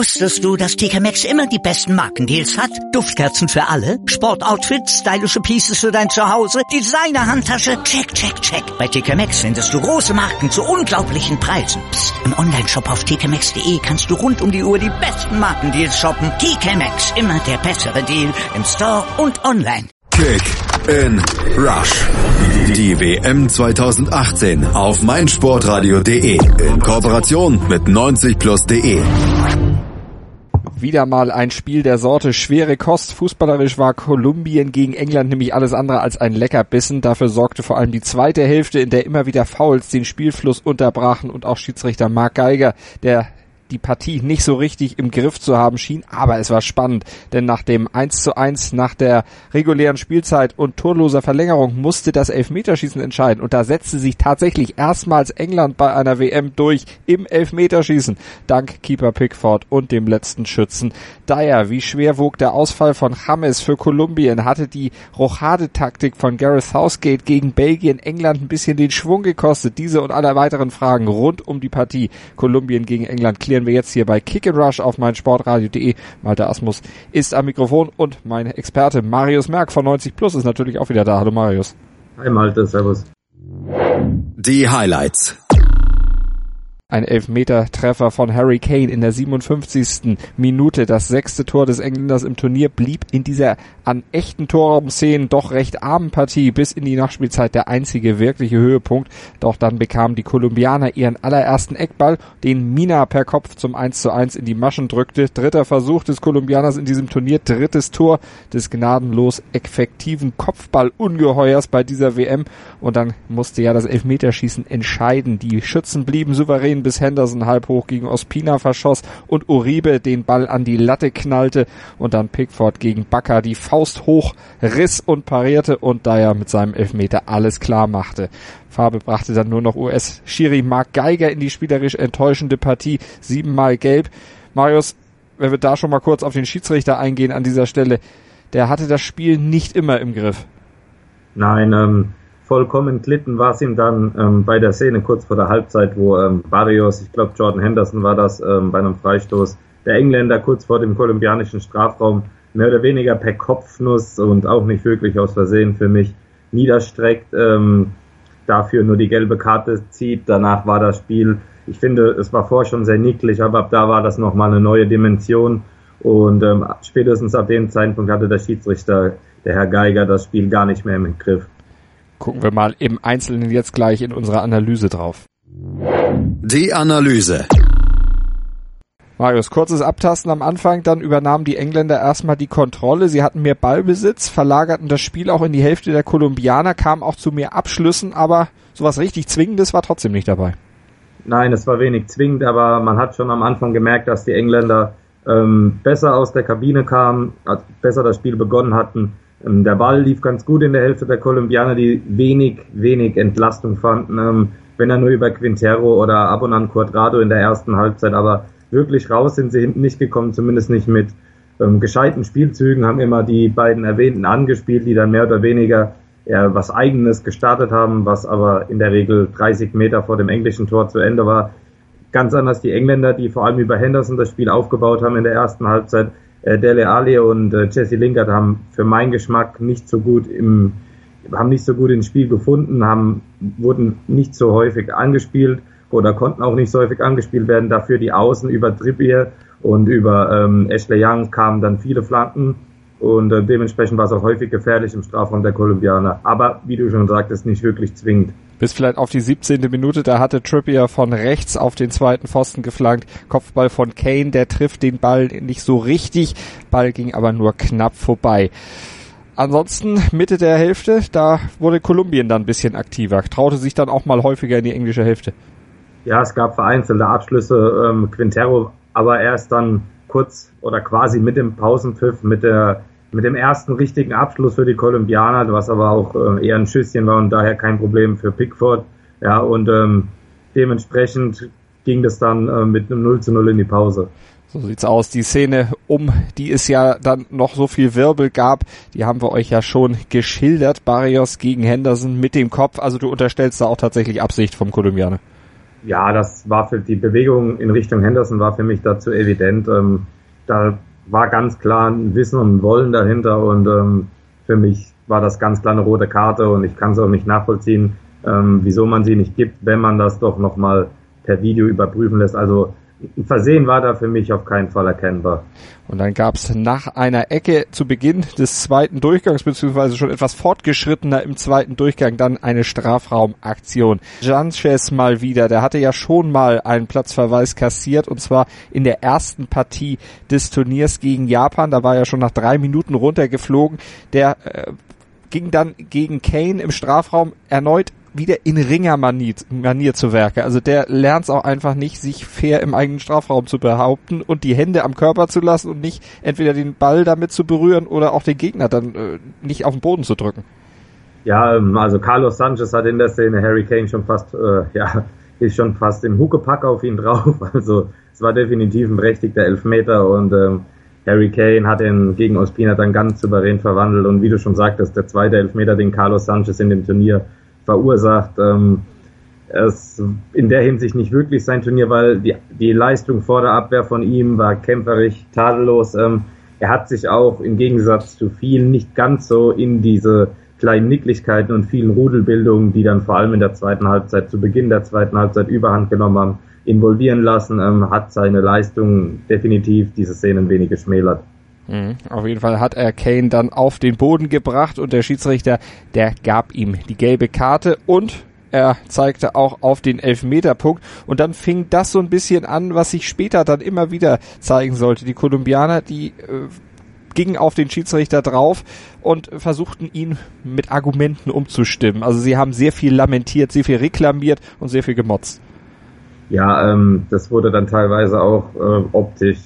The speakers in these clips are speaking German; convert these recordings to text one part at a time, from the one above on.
Wusstest du, dass TK Maxx immer die besten Markendeals hat? Duftkerzen für alle, Sportoutfits, stylische Pieces für dein Zuhause, Designer-Handtasche, check, check, check. Bei TK Maxx findest du große Marken zu unglaublichen Preisen. Psst. im Onlineshop auf tkmaxx.de kannst du rund um die Uhr die besten Markendeals shoppen. TK Maxx, immer der bessere Deal im Store und online. Kick in Rush. Die WM 2018 auf meinsportradio.de in Kooperation mit 90plus.de. Wieder mal ein Spiel der Sorte schwere Kost. Fußballerisch war Kolumbien gegen England nämlich alles andere als ein Leckerbissen. Dafür sorgte vor allem die zweite Hälfte, in der immer wieder Fouls den Spielfluss unterbrachen und auch Schiedsrichter Mark Geiger, der die Partie nicht so richtig im Griff zu haben schien, aber es war spannend, denn nach dem 1 zu 1 nach der regulären Spielzeit und torloser Verlängerung musste das Elfmeterschießen entscheiden und da setzte sich tatsächlich erstmals England bei einer WM durch im Elfmeterschießen, dank Keeper Pickford und dem letzten Schützen Dyer. Wie schwer wog der Ausfall von James für Kolumbien? Hatte die Rochade-Taktik von Gareth Southgate gegen Belgien England ein bisschen den Schwung gekostet? Diese und alle weiteren Fragen rund um die Partie Kolumbien gegen England klären diskutieren wir jetzt hier bei Kick and Rush auf meinsportradio.de. Malte Asmus ist am Mikrofon und mein Experte Marius Merck von 90 Plus ist natürlich auch wieder da. Hallo Marius. Hi Malte, servus. Die Highlights. Ein Elfmeter-Treffer von Harry Kane in der 57. Minute. Das sechste Tor des Engländers im Turnier blieb in dieser an echten Torraumszenen doch recht armen Partie bis in die Nachspielzeit der einzige wirkliche Höhepunkt. Doch dann bekamen die Kolumbianer ihren allerersten Eckball, den Mina per Kopf zum 1 zu 1 in die Maschen drückte. Dritter Versuch des Kolumbianers in diesem Turnier, drittes Tor des gnadenlos effektiven Kopfballungeheuers bei dieser WM. Und dann musste ja das Elfmeterschießen entscheiden. Die Schützen blieben souverän bis Henderson halb hoch gegen Ospina verschoss und Uribe den Ball an die Latte knallte und dann Pickford gegen Bakker die Faust hoch riss und parierte und Dyer mit seinem Elfmeter alles klar machte. Farbe brachte dann nur noch US-Schiri Mark Geiger in die spielerisch enttäuschende Partie, siebenmal gelb. Marius, wenn wir da schon mal kurz auf den Schiedsrichter eingehen an dieser Stelle, der hatte das Spiel nicht immer im Griff. Nein, ähm, vollkommen glitten war es ihm dann ähm, bei der Szene kurz vor der Halbzeit, wo ähm, Barrios, ich glaube Jordan Henderson war das, ähm, bei einem Freistoß, der Engländer kurz vor dem kolumbianischen Strafraum mehr oder weniger per Kopfnuss und auch nicht wirklich aus Versehen für mich niederstreckt, ähm, dafür nur die gelbe Karte zieht. Danach war das Spiel, ich finde, es war vorher schon sehr nicklig, aber ab da war das nochmal eine neue Dimension. Und ähm, spätestens ab dem Zeitpunkt hatte der Schiedsrichter, der Herr Geiger, das Spiel gar nicht mehr im Griff gucken wir mal im Einzelnen jetzt gleich in unserer Analyse drauf. Die Analyse. Marius, kurzes Abtasten am Anfang, dann übernahmen die Engländer erstmal die Kontrolle. Sie hatten mehr Ballbesitz, verlagerten das Spiel auch in die Hälfte der Kolumbianer, kamen auch zu mehr Abschlüssen, aber sowas richtig Zwingendes war trotzdem nicht dabei. Nein, es war wenig zwingend, aber man hat schon am Anfang gemerkt, dass die Engländer ähm, besser aus der Kabine kamen, besser das Spiel begonnen hatten der Ball lief ganz gut in der Hälfte der Kolumbianer, die wenig, wenig Entlastung fanden, ähm, wenn er nur über Quintero oder Abonan Quadrado in der ersten Halbzeit, aber wirklich raus sind sie hinten nicht gekommen, zumindest nicht mit ähm, gescheiten Spielzügen, haben immer die beiden erwähnten angespielt, die dann mehr oder weniger eher was Eigenes gestartet haben, was aber in der Regel 30 Meter vor dem englischen Tor zu Ende war. Ganz anders die Engländer, die vor allem über Henderson das Spiel aufgebaut haben in der ersten Halbzeit, äh, Dele Alli und äh, Jesse Lingard haben für meinen Geschmack nicht so gut im haben nicht so gut ins Spiel gefunden, haben wurden nicht so häufig angespielt oder konnten auch nicht so häufig angespielt werden. Dafür die Außen über Trippier und über ähm, Ashley Young kamen dann viele Flanken und äh, dementsprechend war es auch häufig gefährlich im Strafraum der Kolumbianer. Aber wie du schon sagtest, nicht wirklich zwingend. Bis vielleicht auf die 17. Minute, da hatte Trippier von rechts auf den zweiten Pfosten geflankt. Kopfball von Kane, der trifft den Ball nicht so richtig. Ball ging aber nur knapp vorbei. Ansonsten Mitte der Hälfte, da wurde Kolumbien dann ein bisschen aktiver, traute sich dann auch mal häufiger in die englische Hälfte. Ja, es gab vereinzelte Abschlüsse. Ähm, Quintero aber erst dann kurz oder quasi mit dem Pausenpfiff, mit der mit dem ersten richtigen Abschluss für die Kolumbianer, was aber auch äh, eher ein Schüsschen war und daher kein Problem für Pickford. Ja, und ähm, dementsprechend ging das dann äh, mit einem 0 zu 0 in die Pause. So sieht's aus. Die Szene, um die es ja dann noch so viel Wirbel gab, die haben wir euch ja schon geschildert. Barrios gegen Henderson mit dem Kopf. Also du unterstellst da auch tatsächlich Absicht vom Kolumbianer. Ja, das war für die Bewegung in Richtung Henderson war für mich dazu evident. Ähm, da war ganz klar ein Wissen und ein Wollen dahinter und ähm, für mich war das ganz klar eine rote Karte und ich kann es auch nicht nachvollziehen, ähm, wieso man sie nicht gibt, wenn man das doch nochmal per Video überprüfen lässt. Also Versehen war da für mich auf keinen Fall erkennbar. Und dann gab es nach einer Ecke zu Beginn des zweiten Durchgangs, beziehungsweise schon etwas fortgeschrittener im zweiten Durchgang, dann eine Strafraumaktion. Sanchez mal wieder, der hatte ja schon mal einen Platzverweis kassiert, und zwar in der ersten Partie des Turniers gegen Japan. Da war er schon nach drei Minuten runtergeflogen. Der äh, ging dann gegen Kane im Strafraum erneut wieder in Ringermanier Manier zu Werke. Also der lernt es auch einfach nicht, sich fair im eigenen Strafraum zu behaupten und die Hände am Körper zu lassen und nicht entweder den Ball damit zu berühren oder auch den Gegner dann äh, nicht auf den Boden zu drücken. Ja, ähm, also Carlos Sanchez hat in der Szene Harry Kane schon fast, äh, ja, ist schon fast im Huckepack auf ihn drauf. Also es war definitiv ein berechtigter Elfmeter und ähm, Harry Kane hat ihn gegen Ospina dann ganz souverän verwandelt und wie du schon sagtest, der zweite Elfmeter, den Carlos Sanchez in dem Turnier verursacht. Ähm, es in der Hinsicht nicht wirklich sein Turnier, weil die, die Leistung vor der Abwehr von ihm war kämpferisch, tadellos. Ähm, er hat sich auch im Gegensatz zu vielen nicht ganz so in diese kleinen Nicklichkeiten und vielen Rudelbildungen, die dann vor allem in der zweiten Halbzeit, zu Beginn der zweiten Halbzeit überhand genommen haben, involvieren lassen, ähm, hat seine Leistung definitiv diese Szenen wenig geschmälert. Mhm. Auf jeden Fall hat er Kane dann auf den Boden gebracht und der Schiedsrichter, der gab ihm die gelbe Karte und er zeigte auch auf den Elfmeterpunkt und dann fing das so ein bisschen an, was sich später dann immer wieder zeigen sollte. Die Kolumbianer, die äh, gingen auf den Schiedsrichter drauf und versuchten ihn mit Argumenten umzustimmen. Also sie haben sehr viel lamentiert, sehr viel reklamiert und sehr viel gemotzt. Ja, ähm, das wurde dann teilweise auch äh, optisch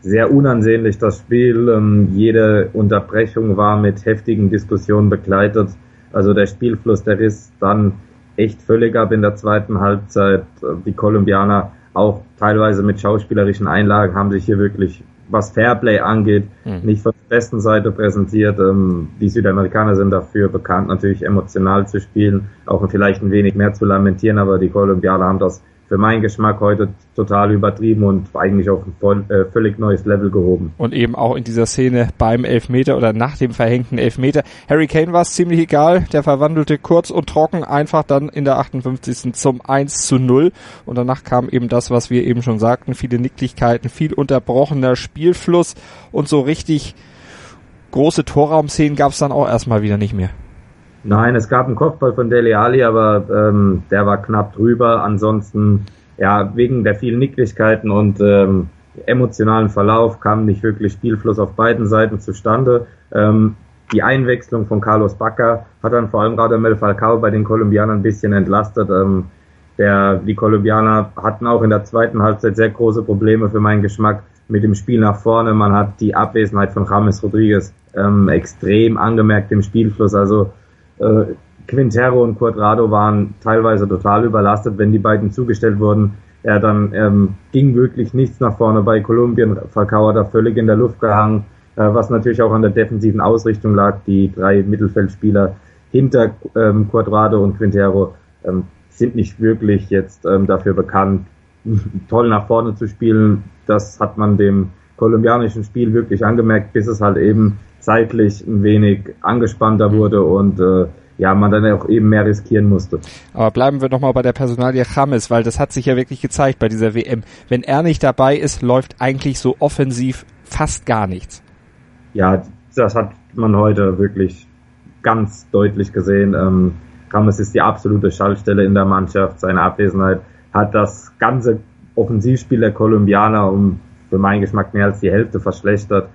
sehr unansehnlich das Spiel. Ähm, jede Unterbrechung war mit heftigen Diskussionen begleitet. Also der Spielfluss, der ist dann echt völlig ab in der zweiten Halbzeit. Die Kolumbianer auch teilweise mit schauspielerischen Einlagen haben sich hier wirklich, was Fairplay angeht, mhm. nicht von der besten Seite präsentiert. Ähm, die Südamerikaner sind dafür bekannt, natürlich emotional zu spielen, auch vielleicht ein wenig mehr zu lamentieren, aber die Kolumbianer haben das für meinen Geschmack heute total übertrieben und eigentlich auf ein voll, äh, völlig neues Level gehoben. Und eben auch in dieser Szene beim Elfmeter oder nach dem verhängten Elfmeter. Harry Kane war es ziemlich egal, der verwandelte kurz und trocken einfach dann in der 58. zum 1 zu 0 und danach kam eben das, was wir eben schon sagten, viele Nicklichkeiten, viel unterbrochener Spielfluss und so richtig große Torraumszenen gab es dann auch erstmal wieder nicht mehr. Nein, es gab einen Kopfball von Dele Alli, aber ähm, der war knapp drüber. Ansonsten, ja, wegen der vielen Nicklichkeiten und ähm, emotionalen Verlauf kam nicht wirklich Spielfluss auf beiden Seiten zustande. Ähm, die Einwechslung von Carlos Bacca hat dann vor allem gerade Mel Falcao bei den Kolumbianern ein bisschen entlastet. Ähm, der, die Kolumbianer hatten auch in der zweiten Halbzeit sehr große Probleme für meinen Geschmack mit dem Spiel nach vorne. Man hat die Abwesenheit von James Rodriguez ähm, extrem angemerkt im Spielfluss. Also äh, Quintero und Quadrado waren teilweise total überlastet, wenn die beiden zugestellt wurden. Er dann ähm, ging wirklich nichts nach vorne bei Kolumbien. Falcao da völlig in der Luft gehangen, äh, was natürlich auch an der defensiven Ausrichtung lag. Die drei Mittelfeldspieler hinter ähm, Quadrado und Quintero ähm, sind nicht wirklich jetzt ähm, dafür bekannt, toll nach vorne zu spielen. Das hat man dem kolumbianischen Spiel wirklich angemerkt, bis es halt eben zeitlich ein wenig angespannter wurde und äh, ja, man dann auch eben mehr riskieren musste. Aber bleiben wir nochmal bei der Personalie James, weil das hat sich ja wirklich gezeigt bei dieser WM. Wenn er nicht dabei ist, läuft eigentlich so offensiv fast gar nichts. Ja, das hat man heute wirklich ganz deutlich gesehen. Ähm, James ist die absolute Schaltstelle in der Mannschaft. Seine Abwesenheit hat das ganze Offensivspiel der Kolumbianer um für meinen Geschmack mehr als die Hälfte verschlechtert.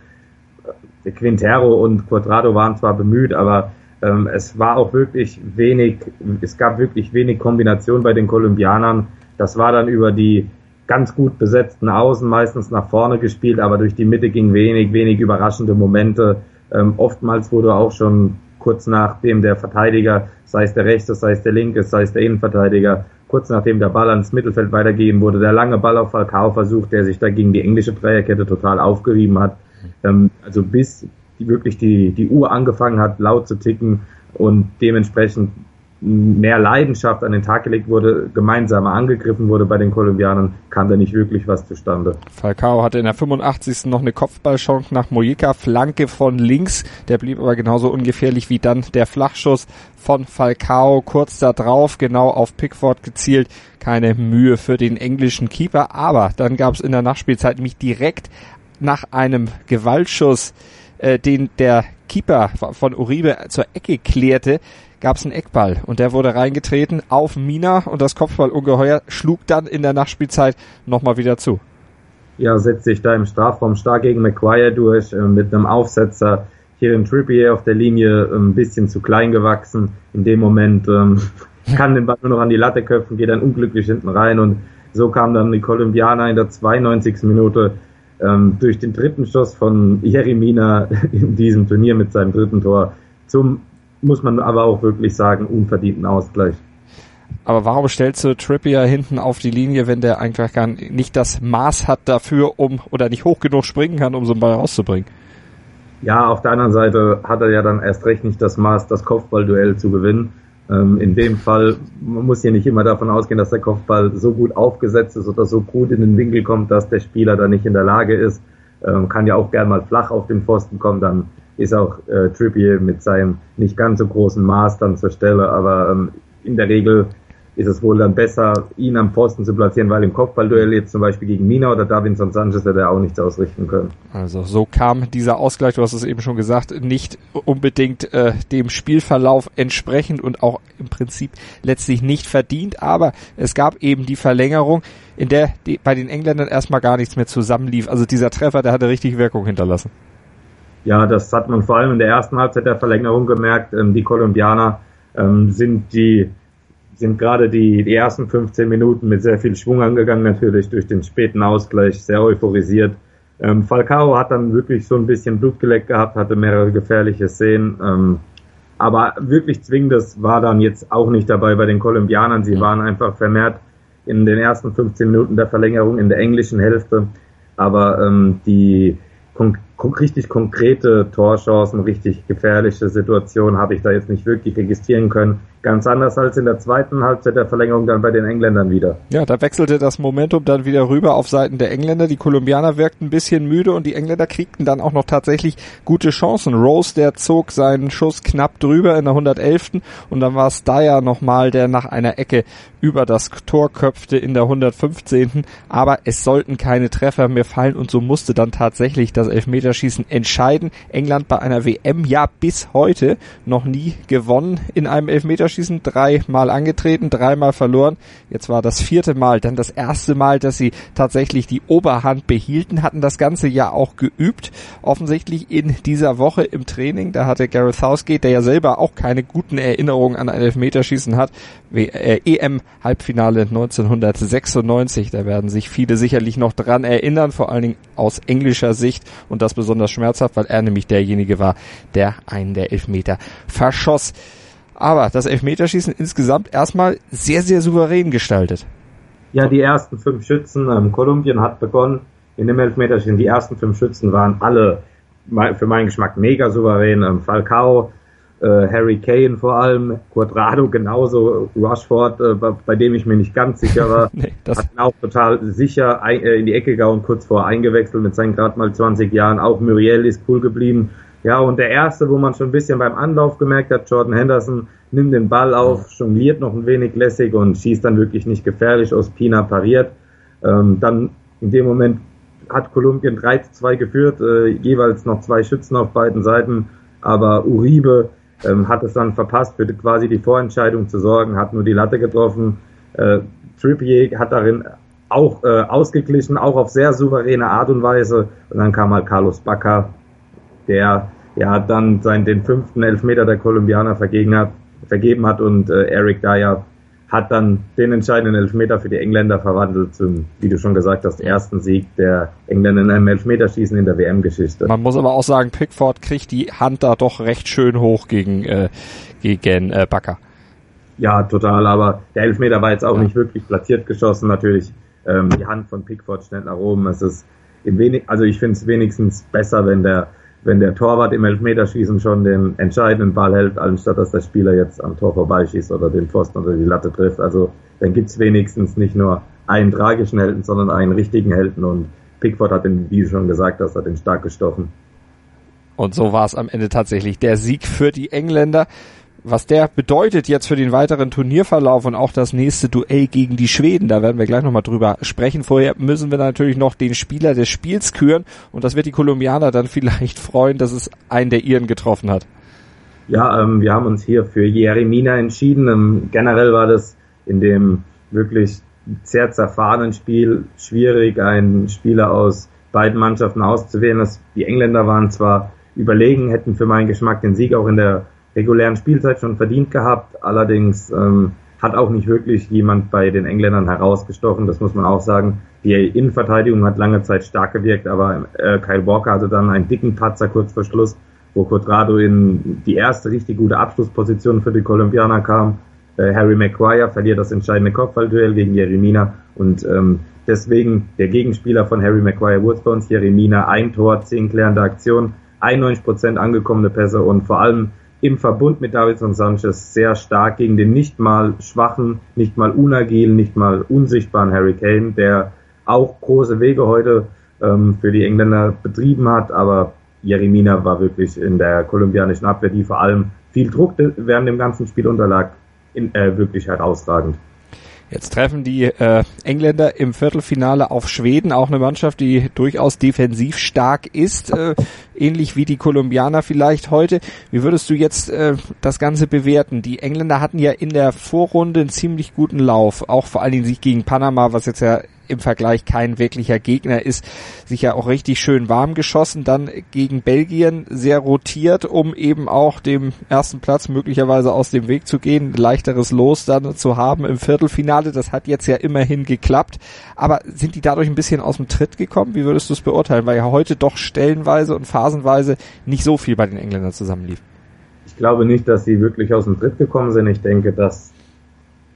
Quintero und Quadrado waren zwar bemüht, aber ähm, es war auch wirklich wenig, es gab wirklich wenig Kombination bei den Kolumbianern. Das war dann über die ganz gut besetzten Außen meistens nach vorne gespielt, aber durch die Mitte ging wenig, wenig überraschende Momente. Ähm, oftmals wurde auch schon kurz nachdem der Verteidiger, sei es der rechte, sei es der linke, sei es der Innenverteidiger, kurz nachdem der Ball ans Mittelfeld weitergegeben wurde, der lange Ball auf Falcao versucht, der sich da gegen die englische Dreierkette total aufgerieben hat. Ähm, also bis die, wirklich die, die Uhr angefangen hat, laut zu ticken und dementsprechend mehr Leidenschaft an den Tag gelegt wurde, gemeinsamer angegriffen wurde bei den Kolumbianern, kam da nicht wirklich was zustande. Falcao hatte in der 85. noch eine Kopfballchance nach Mojica, Flanke von links, der blieb aber genauso ungefährlich wie dann der Flachschuss von Falcao, kurz da drauf, genau auf Pickford gezielt, keine Mühe für den englischen Keeper, aber dann gab es in der Nachspielzeit nämlich direkt nach einem Gewaltschuss, äh, den der Keeper von Uribe zur Ecke klärte, gab es einen Eckball und der wurde reingetreten auf Mina und das Kopfballungeheuer schlug dann in der Nachspielzeit nochmal wieder zu. Ja, setzt sich da im Strafraum stark gegen McGuire durch äh, mit einem Aufsetzer. Hier in Trippier auf der Linie äh, ein bisschen zu klein gewachsen. In dem Moment ähm, kann den Ball nur noch an die Latte köpfen, geht dann unglücklich hinten rein und so kam dann die Kolumbianer in der 92. Minute ähm, durch den dritten Schuss von Jeremina in diesem Turnier mit seinem dritten Tor zum muss man aber auch wirklich sagen, unverdienten Ausgleich. Aber warum stellst du Trippier hinten auf die Linie, wenn der eigentlich gar nicht das Maß hat dafür, um oder nicht hoch genug springen kann, um so einen Ball rauszubringen? Ja, auf der anderen Seite hat er ja dann erst recht nicht das Maß, das Kopfballduell zu gewinnen. Ähm, in dem Fall, man muss hier nicht immer davon ausgehen, dass der Kopfball so gut aufgesetzt ist oder so gut in den Winkel kommt, dass der Spieler da nicht in der Lage ist. Ähm, kann ja auch gern mal flach auf den Pfosten kommen, dann ist auch äh, Trippier mit seinem nicht ganz so großen Maß dann zur Stelle, aber ähm, in der Regel ist es wohl dann besser, ihn am Posten zu platzieren, weil im Kopfballduell jetzt zum Beispiel gegen Mina oder Davinson Sanchez hätte er auch nichts ausrichten können. Also so kam dieser Ausgleich, du hast es eben schon gesagt, nicht unbedingt äh, dem Spielverlauf entsprechend und auch im Prinzip letztlich nicht verdient, aber es gab eben die Verlängerung, in der die, bei den Engländern erstmal gar nichts mehr zusammenlief. Also dieser Treffer, der hatte richtig Wirkung hinterlassen. Ja, das hat man vor allem in der ersten Halbzeit der Verlängerung gemerkt. Ähm, die Kolumbianer ähm, sind die sind gerade die, die ersten 15 Minuten mit sehr viel Schwung angegangen, natürlich durch den späten Ausgleich, sehr euphorisiert. Ähm, Falcao hat dann wirklich so ein bisschen Blut geleckt gehabt, hatte mehrere gefährliche Szenen. Ähm, aber wirklich zwingendes war dann jetzt auch nicht dabei bei den Kolumbianern. Sie waren einfach vermehrt in den ersten 15 Minuten der Verlängerung in der englischen Hälfte. Aber ähm, die richtig konkrete Torchancen, richtig gefährliche Situationen habe ich da jetzt nicht wirklich registrieren können. Ganz anders als in der zweiten Halbzeit der Verlängerung dann bei den Engländern wieder. Ja, da wechselte das Momentum dann wieder rüber auf Seiten der Engländer. Die Kolumbianer wirkten ein bisschen müde und die Engländer kriegten dann auch noch tatsächlich gute Chancen. Rose, der zog seinen Schuss knapp drüber in der 111. und dann war es Dyer nochmal, der nach einer Ecke über das Tor köpfte in der 115. Aber es sollten keine Treffer mehr fallen und so musste dann tatsächlich das Elfmeterschießen entscheiden. England bei einer WM ja bis heute noch nie gewonnen in einem Elfmeterschießen dreimal angetreten, dreimal verloren. Jetzt war das vierte Mal, dann das erste Mal, dass sie tatsächlich die Oberhand behielten, hatten das ganze Jahr auch geübt. Offensichtlich in dieser Woche im Training, da hatte Gareth Southgate, der ja selber auch keine guten Erinnerungen an ein Elfmeterschießen hat, äh, EM-Halbfinale 1996, da werden sich viele sicherlich noch dran erinnern, vor allen Dingen aus englischer Sicht und das besonders schmerzhaft, weil er nämlich derjenige war, der einen der Elfmeter verschoss. Aber das Elfmeterschießen insgesamt erstmal sehr, sehr souverän gestaltet. Ja, die ersten fünf Schützen, ähm, Kolumbien hat begonnen in dem Elfmeterschießen. Die ersten fünf Schützen waren alle für meinen Geschmack mega souverän. Ähm, Falcao, Harry Kane vor allem, Quadrado genauso, Rushford, äh, bei, dem ich mir nicht ganz sicher war, nee, das hat auch total sicher äh, in die Ecke gehauen, kurz vor eingewechselt mit seinen gerade mal 20 Jahren. Auch Muriel ist cool geblieben. Ja, und der erste, wo man schon ein bisschen beim Anlauf gemerkt hat, Jordan Henderson nimmt den Ball auf, jongliert noch ein wenig lässig und schießt dann wirklich nicht gefährlich. Ospina pariert. Ähm, dann in dem Moment hat Kolumbien 3 zu 2 geführt, äh, jeweils noch zwei Schützen auf beiden Seiten, aber Uribe ähm, hat es dann verpasst, für quasi die Vorentscheidung zu sorgen, hat nur die Latte getroffen. Äh, Trippier hat darin auch äh, ausgeglichen, auch auf sehr souveräne Art und Weise. Und dann kam halt Carlos Bacca, der ja dann sein, den fünften Elfmeter der Kolumbianer vergeben hat, vergeben hat und äh, Eric Dyer hat dann den entscheidenden Elfmeter für die Engländer verwandelt zum, wie du schon gesagt hast, ersten Sieg der Engländer in einem Elfmeterschießen in der WM-Geschichte. Man muss aber auch sagen, Pickford kriegt die Hand da doch recht schön hoch gegen, äh, gegen äh, Bakker. Ja, total, aber der Elfmeter war jetzt auch ja. nicht wirklich platziert geschossen, natürlich ähm, die Hand von Pickford schnell nach oben. Es ist im wenig, also ich finde es wenigstens besser, wenn der wenn der Torwart im Elfmeterschießen schon den entscheidenden Ball hält, anstatt dass der Spieler jetzt am Tor vorbeischießt oder den Pfosten oder die Latte trifft. Also dann gibt's wenigstens nicht nur einen tragischen Helden, sondern einen richtigen Helden und Pickford hat den, wie schon gesagt hast, hat den stark gestochen. Und so war es am Ende tatsächlich der Sieg für die Engländer. Was der bedeutet jetzt für den weiteren Turnierverlauf und auch das nächste Duell gegen die Schweden, da werden wir gleich nochmal drüber sprechen. Vorher müssen wir natürlich noch den Spieler des Spiels küren und das wird die Kolumbianer dann vielleicht freuen, dass es einen der ihren getroffen hat. Ja, ähm, wir haben uns hier für Jeremina entschieden. Ähm, generell war das in dem wirklich sehr zerfahrenen Spiel schwierig, einen Spieler aus beiden Mannschaften auszuwählen. Das, die Engländer waren zwar überlegen, hätten für meinen Geschmack den Sieg auch in der regulären Spielzeit schon verdient gehabt. Allerdings ähm, hat auch nicht wirklich jemand bei den Engländern herausgestochen, das muss man auch sagen. Die Innenverteidigung hat lange Zeit stark gewirkt, aber äh, Kyle Walker hatte dann einen dicken Patzer kurz vor Schluss, wo Quadrado in die erste richtig gute Abschlussposition für die Kolumbianer kam. Äh, Harry Maguire verliert das entscheidende Kopfballduell gegen Jeremina und ähm, deswegen der Gegenspieler von Harry Maguire wurde bei uns Jeremina, ein Tor, zehn klärende Aktionen, 91% angekommene Pässe und vor allem im Verbund mit Davidson Sanchez sehr stark gegen den nicht mal schwachen, nicht mal unagilen, nicht mal unsichtbaren Harry Kane, der auch große Wege heute ähm, für die Engländer betrieben hat, aber Jeremina war wirklich in der kolumbianischen Abwehr, die vor allem viel Druck während dem ganzen Spiel unterlag, in, äh, wirklich herausragend. Jetzt treffen die äh, Engländer im Viertelfinale auf Schweden, auch eine Mannschaft, die durchaus defensiv stark ist, äh, ähnlich wie die Kolumbianer vielleicht heute. Wie würdest du jetzt äh, das Ganze bewerten? Die Engländer hatten ja in der Vorrunde einen ziemlich guten Lauf, auch vor allen Dingen sich gegen Panama, was jetzt ja im Vergleich kein wirklicher Gegner ist, sich ja auch richtig schön warm geschossen, dann gegen Belgien sehr rotiert, um eben auch dem ersten Platz möglicherweise aus dem Weg zu gehen, leichteres Los dann zu haben im Viertelfinale. Das hat jetzt ja immerhin geklappt. Aber sind die dadurch ein bisschen aus dem Tritt gekommen? Wie würdest du es beurteilen? Weil ja heute doch stellenweise und phasenweise nicht so viel bei den Engländern zusammenlief. Ich glaube nicht, dass sie wirklich aus dem Tritt gekommen sind. Ich denke, dass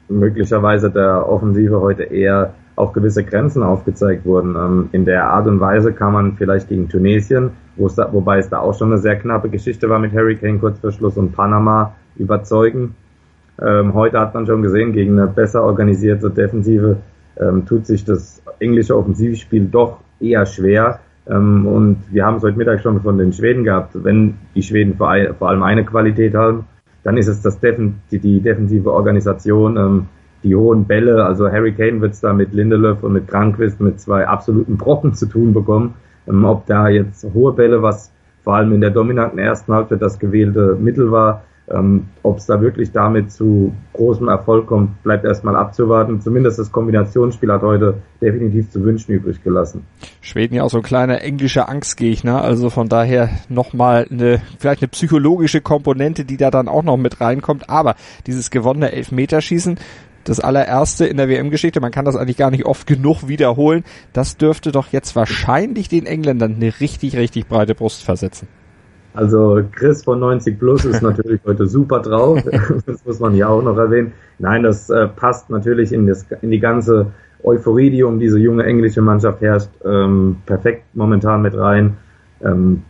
möglicherweise der Offensive heute eher auch gewisse Grenzen aufgezeigt wurden. Ähm, in der Art und Weise kann man vielleicht gegen Tunesien, da, wobei es da auch schon eine sehr knappe Geschichte war mit Harry Kane kurz vor Schluss und Panama überzeugen. Ähm, heute hat man schon gesehen, gegen eine besser organisierte Defensive ähm, tut sich das englische Offensivspiel doch eher schwer. Ähm, und wir haben es heute Mittag schon von den Schweden gehabt. Wenn die Schweden vor, allem eine Qualität haben, dann ist es das Defen die, die defensive Organisation. Ähm, die hohen Bälle, also Harry Kane wird es da mit Lindelöf und mit Krankwist mit zwei absoluten Brocken zu tun bekommen. Ähm, ob da jetzt hohe Bälle, was vor allem in der dominanten ersten Halbzeit das gewählte Mittel war, ähm, Ob es da wirklich damit zu großem Erfolg kommt, bleibt erstmal abzuwarten. Zumindest das Kombinationsspiel hat heute definitiv zu wünschen übrig gelassen. Schweden ja auch so ein kleiner englischer Angstgegner, also von daher nochmal eine, vielleicht eine psychologische Komponente, die da dann auch noch mit reinkommt. Aber dieses gewonnene Elfmeterschießen, das allererste in der WM-Geschichte, man kann das eigentlich gar nicht oft genug wiederholen, das dürfte doch jetzt wahrscheinlich den Engländern eine richtig, richtig breite Brust versetzen. Also Chris von 90 Plus ist natürlich heute super drauf. Das muss man hier auch noch erwähnen. Nein, das äh, passt natürlich in, das, in die ganze Euphorie, die um diese junge englische Mannschaft herrscht, ähm, perfekt momentan mit rein. Ähm,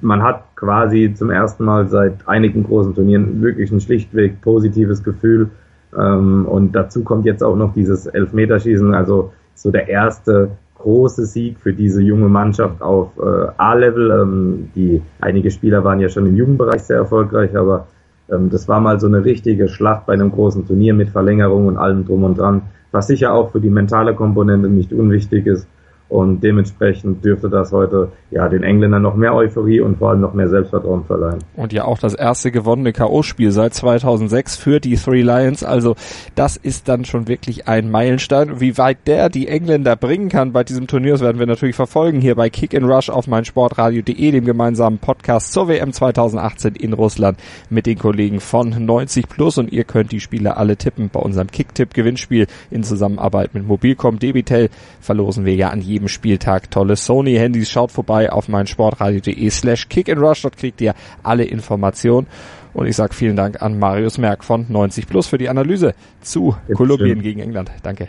man hat quasi zum ersten Mal seit einigen großen Turnieren wirklich ein schlichtweg positives Gefühl. Ähm, und dazu kommt jetzt auch noch dieses Elfmeterschießen, also so der erste große Sieg für diese junge Mannschaft auf äh, A-Level. Ähm, die einige Spieler waren ja schon im Jugendbereich sehr erfolgreich, aber ähm, das war mal so eine richtige Schlacht bei einem großen Turnier mit Verlängerung und allem drum und dran, was sicher auch für die mentale Komponente nicht unwichtig ist. Und dementsprechend dürfte das heute ja den Engländern noch mehr Euphorie und vor allem noch mehr Selbstvertrauen verleihen. Und ja auch das erste gewonnene K.O.-Spiel seit 2006 für die Three Lions. Also das ist dann schon wirklich ein Meilenstein. Wie weit der die Engländer bringen kann bei diesem Turnier, das werden wir natürlich verfolgen hier bei Kick and Rush auf meinsportradio.de, dem gemeinsamen Podcast zur WM 2018 in Russland mit den Kollegen von 90 Plus. Und ihr könnt die Spiele alle tippen bei unserem Kick-Tipp-Gewinnspiel in Zusammenarbeit mit Mobilcom. Debitel verlosen wir ja an jedem jedem Spieltag tolle Sony-Handys. Schaut vorbei auf meinsportradio.de slash kickandrush. Dort kriegt ihr alle Informationen. Und ich sage vielen Dank an Marius Merck von 90 Plus für die Analyse zu Kolumbien gegen England. Danke.